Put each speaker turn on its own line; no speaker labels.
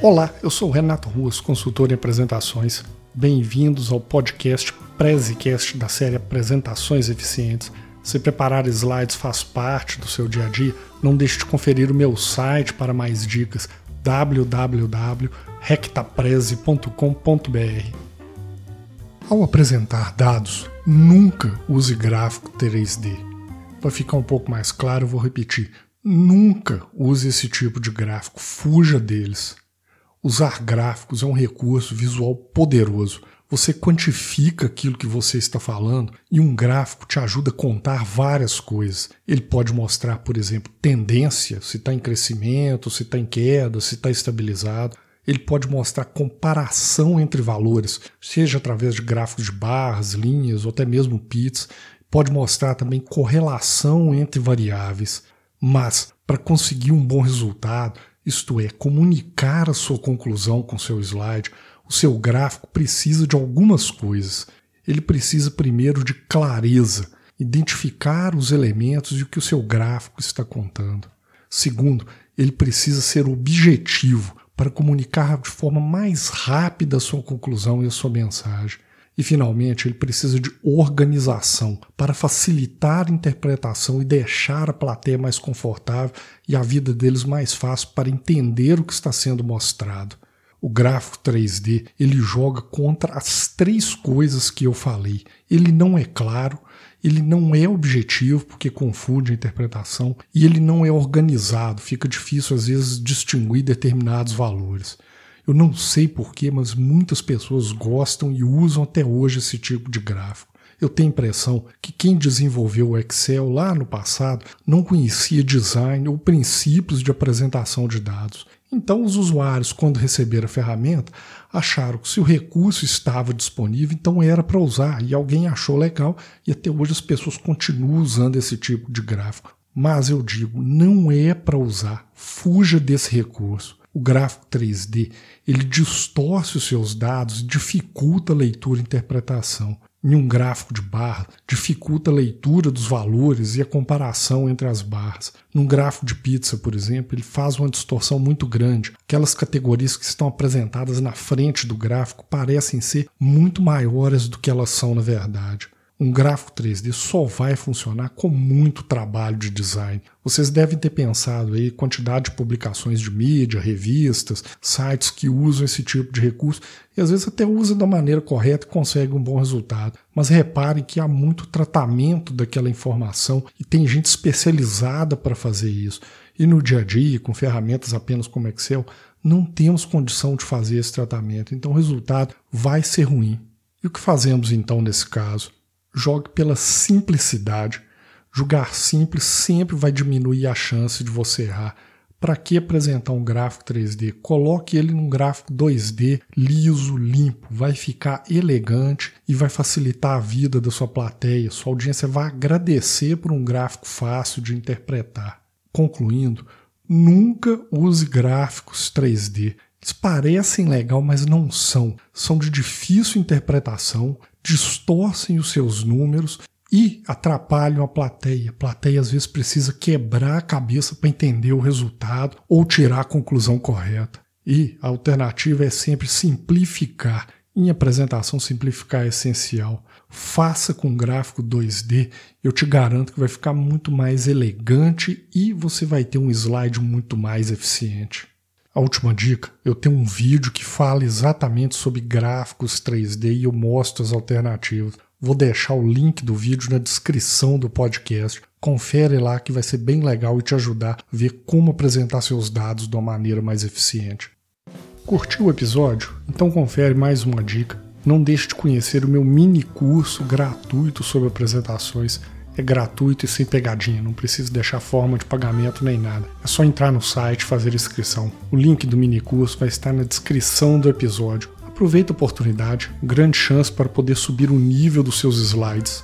Olá, eu sou Renato Ruas, consultor em apresentações. Bem-vindos ao podcast Prezicast da série Apresentações Eficientes. Se preparar slides faz parte do seu dia a dia, não deixe de conferir o meu site para mais dicas www.rectapreze.com.br. Ao apresentar dados, nunca use gráfico 3D. Para ficar um pouco mais claro, eu vou repetir: nunca use esse tipo de gráfico, fuja deles. Usar gráficos é um recurso visual poderoso. Você quantifica aquilo que você está falando e um gráfico te ajuda a contar várias coisas. Ele pode mostrar, por exemplo, tendência, se está em crescimento, se está em queda, se está estabilizado. Ele pode mostrar comparação entre valores, seja através de gráficos de barras, linhas ou até mesmo pits. Pode mostrar também correlação entre variáveis. Mas, para conseguir um bom resultado, isto é, comunicar a sua conclusão com seu slide, o seu gráfico precisa de algumas coisas. Ele precisa primeiro de clareza, identificar os elementos e o que o seu gráfico está contando. Segundo, ele precisa ser objetivo para comunicar de forma mais rápida a sua conclusão e a sua mensagem. E, finalmente, ele precisa de organização para facilitar a interpretação e deixar a plateia mais confortável e a vida deles mais fácil para entender o que está sendo mostrado. O gráfico 3D ele joga contra as três coisas que eu falei. Ele não é claro, ele não é objetivo porque confunde a interpretação e ele não é organizado, fica difícil às vezes distinguir determinados valores. Eu não sei porquê, mas muitas pessoas gostam e usam até hoje esse tipo de gráfico. Eu tenho a impressão que quem desenvolveu o Excel lá no passado não conhecia design ou princípios de apresentação de dados. Então, os usuários, quando receberam a ferramenta, acharam que se o recurso estava disponível, então era para usar, e alguém achou legal, e até hoje as pessoas continuam usando esse tipo de gráfico. Mas eu digo, não é para usar, fuja desse recurso o gráfico 3D, ele distorce os seus dados, dificulta a leitura e interpretação. Em um gráfico de barra, dificulta a leitura dos valores e a comparação entre as barras. Num gráfico de pizza, por exemplo, ele faz uma distorção muito grande. Aquelas categorias que estão apresentadas na frente do gráfico parecem ser muito maiores do que elas são na verdade. Um gráfico 3D só vai funcionar com muito trabalho de design. Vocês devem ter pensado aí quantidade de publicações de mídia, revistas, sites que usam esse tipo de recurso e às vezes até usam da maneira correta e conseguem um bom resultado. Mas reparem que há muito tratamento daquela informação e tem gente especializada para fazer isso. E no dia a dia, com ferramentas apenas como Excel, não temos condição de fazer esse tratamento, então o resultado vai ser ruim. E o que fazemos então nesse caso? Jogue pela simplicidade. Julgar simples sempre vai diminuir a chance de você errar. Para que apresentar um gráfico 3D? Coloque ele num gráfico 2D liso, limpo, vai ficar elegante e vai facilitar a vida da sua plateia. Sua audiência vai agradecer por um gráfico fácil de interpretar. Concluindo, nunca use gráficos 3D. Eles parecem legal, mas não são. São de difícil interpretação, distorcem os seus números e atrapalham a plateia. A plateia às vezes precisa quebrar a cabeça para entender o resultado ou tirar a conclusão correta. E a alternativa é sempre simplificar. Em apresentação, simplificar é essencial. Faça com gráfico 2D, eu te garanto que vai ficar muito mais elegante e você vai ter um slide muito mais eficiente. A última dica, eu tenho um vídeo que fala exatamente sobre gráficos 3D e eu mostro as alternativas. Vou deixar o link do vídeo na descrição do podcast. Confere lá que vai ser bem legal e te ajudar a ver como apresentar seus dados de uma maneira mais eficiente. Curtiu o episódio? Então confere mais uma dica. Não deixe de conhecer o meu mini curso gratuito sobre apresentações é gratuito e sem pegadinha, não precisa deixar forma de pagamento nem nada. É só entrar no site e fazer inscrição. O link do mini curso vai estar na descrição do episódio. Aproveita a oportunidade, grande chance para poder subir o nível dos seus slides.